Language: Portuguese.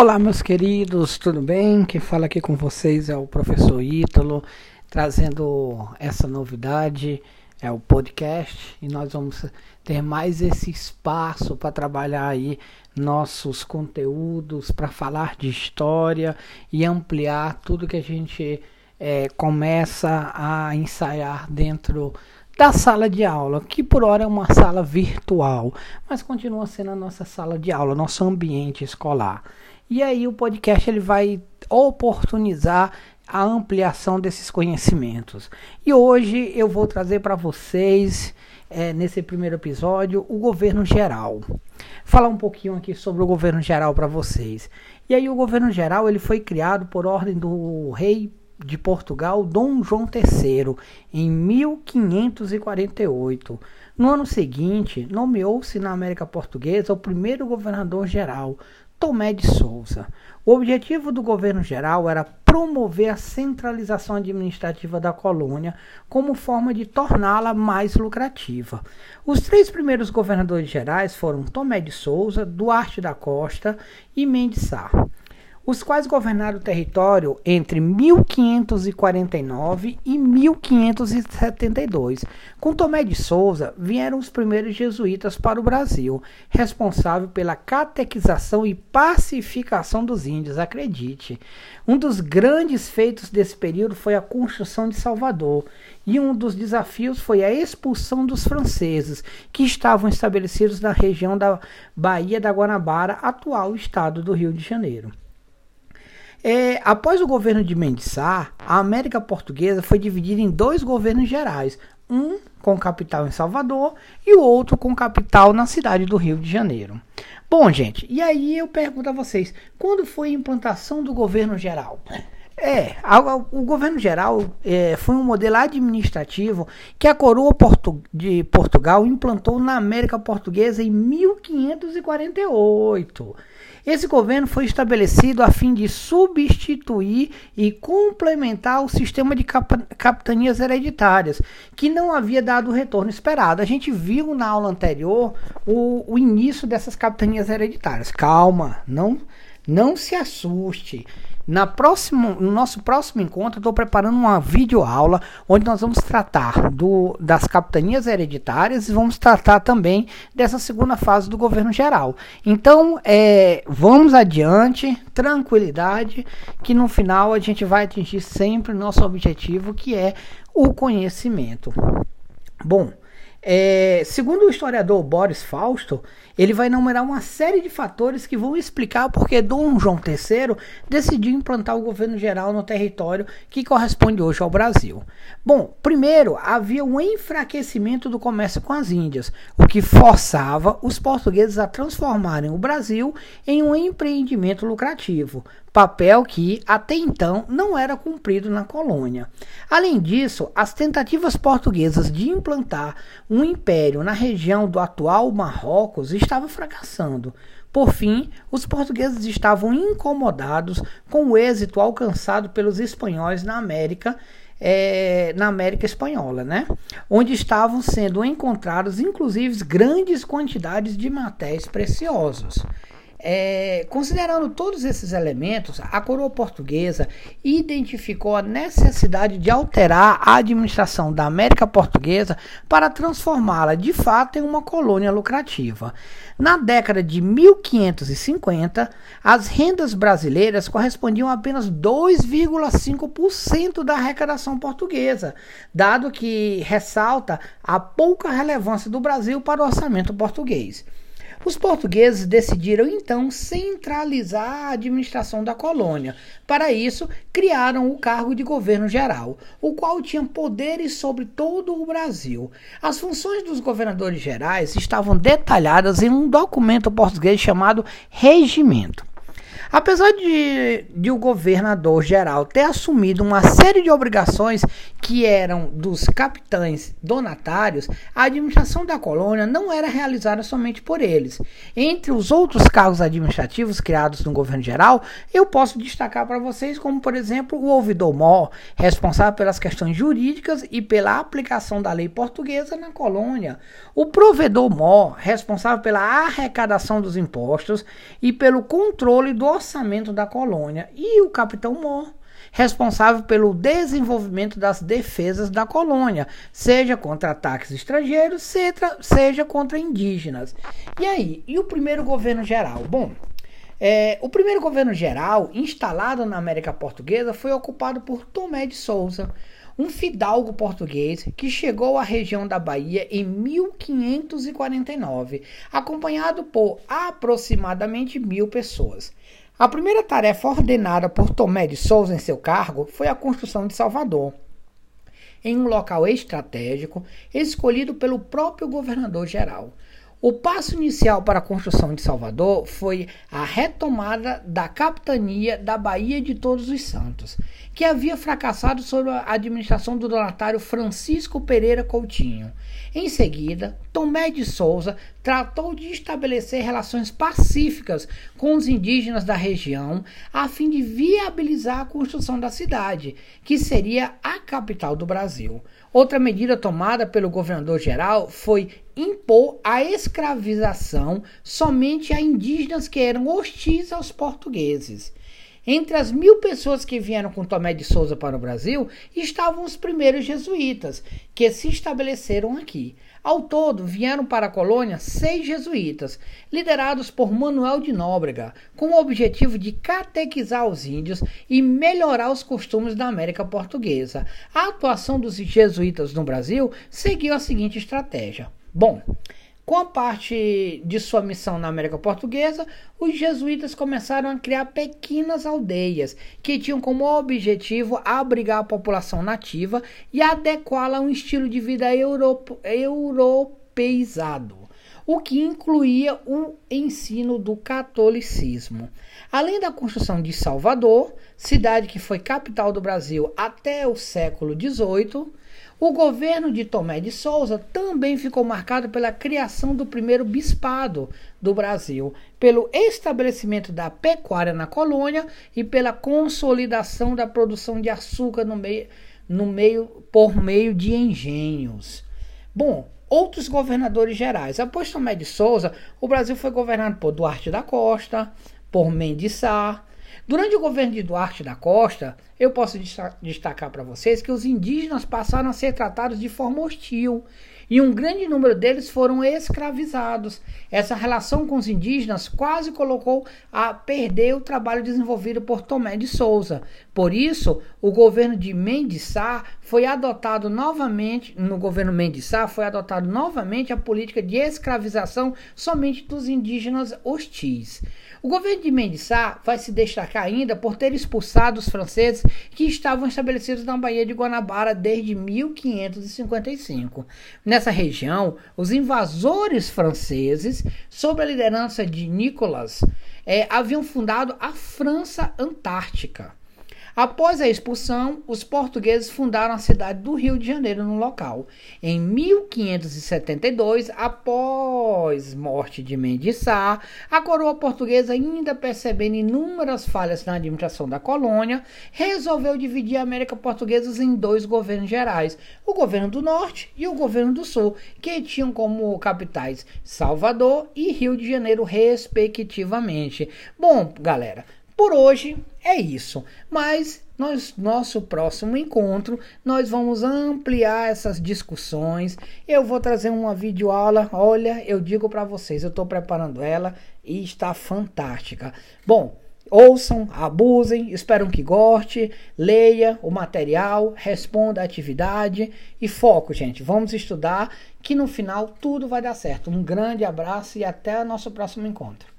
Olá, meus queridos, tudo bem? Quem fala aqui com vocês é o professor Ítalo, trazendo essa novidade, é o podcast, e nós vamos ter mais esse espaço para trabalhar aí nossos conteúdos, para falar de história e ampliar tudo que a gente é, começa a ensaiar dentro da sala de aula, que por hora é uma sala virtual, mas continua sendo a nossa sala de aula, nosso ambiente escolar. E aí o podcast ele vai oportunizar a ampliação desses conhecimentos. E hoje eu vou trazer para vocês, é, nesse primeiro episódio, o governo geral. Falar um pouquinho aqui sobre o governo geral para vocês. E aí o governo geral ele foi criado por ordem do rei de Portugal, Dom João III, em 1548. No ano seguinte, nomeou-se na América Portuguesa o primeiro governador geral, Tomé de Souza. O objetivo do governo geral era promover a centralização administrativa da colônia como forma de torná-la mais lucrativa. Os três primeiros governadores gerais foram Tomé de Souza, Duarte da Costa e Mendes Sá os quais governaram o território entre 1549 e 1572. Com Tomé de Souza vieram os primeiros jesuítas para o Brasil, responsável pela catequização e pacificação dos índios, acredite. Um dos grandes feitos desse período foi a construção de Salvador, e um dos desafios foi a expulsão dos franceses, que estavam estabelecidos na região da Baía da Guanabara, atual estado do Rio de Janeiro. É, após o governo de Mendes Sá, a América Portuguesa foi dividida em dois governos gerais, um com capital em Salvador e o outro com capital na cidade do Rio de Janeiro. Bom, gente, e aí eu pergunto a vocês, quando foi a implantação do governo geral? É, o governo geral é, foi um modelo administrativo que a coroa Portu de Portugal implantou na América Portuguesa em 1548. Esse governo foi estabelecido a fim de substituir e complementar o sistema de cap capitanias hereditárias, que não havia dado o retorno esperado. A gente viu na aula anterior o, o início dessas capitanias hereditárias. Calma, não, não se assuste. Na próximo, no nosso próximo encontro, estou preparando uma videoaula onde nós vamos tratar do, das capitanias hereditárias e vamos tratar também dessa segunda fase do governo geral. Então, é, vamos adiante, tranquilidade, que no final a gente vai atingir sempre o nosso objetivo, que é o conhecimento. Bom, é, segundo o historiador Boris Fausto, ele vai enumerar uma série de fatores que vão explicar porque Dom João III decidiu implantar o governo geral no território que corresponde hoje ao Brasil. Bom, primeiro, havia um enfraquecimento do comércio com as Índias, o que forçava os portugueses a transformarem o Brasil em um empreendimento lucrativo, papel que até então não era cumprido na colônia. Além disso, as tentativas portuguesas de implantar um império na região do atual Marrocos estavam fracassando. Por fim, os portugueses estavam incomodados com o êxito alcançado pelos espanhóis na América é, na América Espanhola, né? onde estavam sendo encontrados inclusive grandes quantidades de metais preciosos. É, considerando todos esses elementos, a coroa portuguesa identificou a necessidade de alterar a administração da América Portuguesa para transformá-la de fato em uma colônia lucrativa. Na década de 1550, as rendas brasileiras correspondiam a apenas 2,5% da arrecadação portuguesa, dado que ressalta a pouca relevância do Brasil para o orçamento português. Os portugueses decidiram então centralizar a administração da colônia. Para isso, criaram o cargo de governo geral, o qual tinha poderes sobre todo o Brasil. As funções dos governadores gerais estavam detalhadas em um documento português chamado Regimento. Apesar de, de o governador geral ter assumido uma série de obrigações que eram dos capitães donatários, a administração da colônia não era realizada somente por eles. Entre os outros cargos administrativos criados no governo geral, eu posso destacar para vocês como, por exemplo, o ouvidor-mor, responsável pelas questões jurídicas e pela aplicação da lei portuguesa na colônia, o provedor-mor, responsável pela arrecadação dos impostos e pelo controle do orçamento da colônia, e o capitão Mor, responsável pelo desenvolvimento das defesas da colônia, seja contra ataques estrangeiros, seja contra indígenas. E aí, e o primeiro governo geral? Bom, é, o primeiro governo geral instalado na América Portuguesa foi ocupado por Tomé de Souza, um fidalgo português que chegou à região da Bahia em 1549, acompanhado por aproximadamente mil pessoas. A primeira tarefa ordenada por Tomé de Souza em seu cargo foi a construção de Salvador, em um local estratégico escolhido pelo próprio governador-geral. O passo inicial para a construção de Salvador foi a retomada da capitania da Baía de Todos os Santos, que havia fracassado sob a administração do donatário Francisco Pereira Coutinho. Em seguida, Tomé de Souza tratou de estabelecer relações pacíficas com os indígenas da região a fim de viabilizar a construção da cidade, que seria a capital do Brasil. Outra medida tomada pelo governador geral foi impor a escravização somente a indígenas que eram hostis aos portugueses. Entre as mil pessoas que vieram com Tomé de Souza para o Brasil estavam os primeiros jesuítas, que se estabeleceram aqui. Ao todo, vieram para a colônia seis jesuítas, liderados por Manuel de Nóbrega, com o objetivo de catequizar os índios e melhorar os costumes da América Portuguesa. A atuação dos jesuítas no Brasil seguiu a seguinte estratégia. Bom, com a parte de sua missão na América Portuguesa, os jesuítas começaram a criar pequenas aldeias que tinham como objetivo abrigar a população nativa e adequá-la a um estilo de vida europeizado, o que incluía o ensino do catolicismo. Além da construção de Salvador, cidade que foi capital do Brasil até o século XVIII, o governo de Tomé de Souza também ficou marcado pela criação do primeiro bispado do Brasil, pelo estabelecimento da pecuária na colônia e pela consolidação da produção de açúcar no meio, no meio por meio de engenhos. Bom, outros governadores gerais. Após Tomé de Souza, o Brasil foi governado por Duarte da Costa, por Mendes Sá, Durante o governo de Duarte da Costa, eu posso destacar para vocês que os indígenas passaram a ser tratados de forma hostil e um grande número deles foram escravizados. Essa relação com os indígenas quase colocou a perder o trabalho desenvolvido por Tomé de Souza. Por isso, o governo de Mendes foi adotado novamente, no governo Mendes foi adotado novamente a política de escravização somente dos indígenas hostis. O governo de Mendes vai se destacar ainda por ter expulsado os franceses que estavam estabelecidos na Baía de Guanabara desde 1555. Nessa região, os invasores franceses, sob a liderança de Nicolas, é, haviam fundado a França Antártica. Após a expulsão, os portugueses fundaram a cidade do Rio de Janeiro no local. Em 1572, após morte de Mendes a coroa portuguesa, ainda percebendo inúmeras falhas na administração da colônia, resolveu dividir a América Portuguesa em dois governos gerais, o governo do Norte e o governo do Sul, que tinham como capitais Salvador e Rio de Janeiro, respectivamente. Bom, galera, por hoje é isso, mas nosso próximo encontro nós vamos ampliar essas discussões. Eu vou trazer uma videoaula. Olha, eu digo para vocês, eu estou preparando ela e está fantástica. Bom, ouçam, abusem, espero que goste, leia o material, responda a atividade e foco, gente. Vamos estudar que no final tudo vai dar certo. Um grande abraço e até o nosso próximo encontro.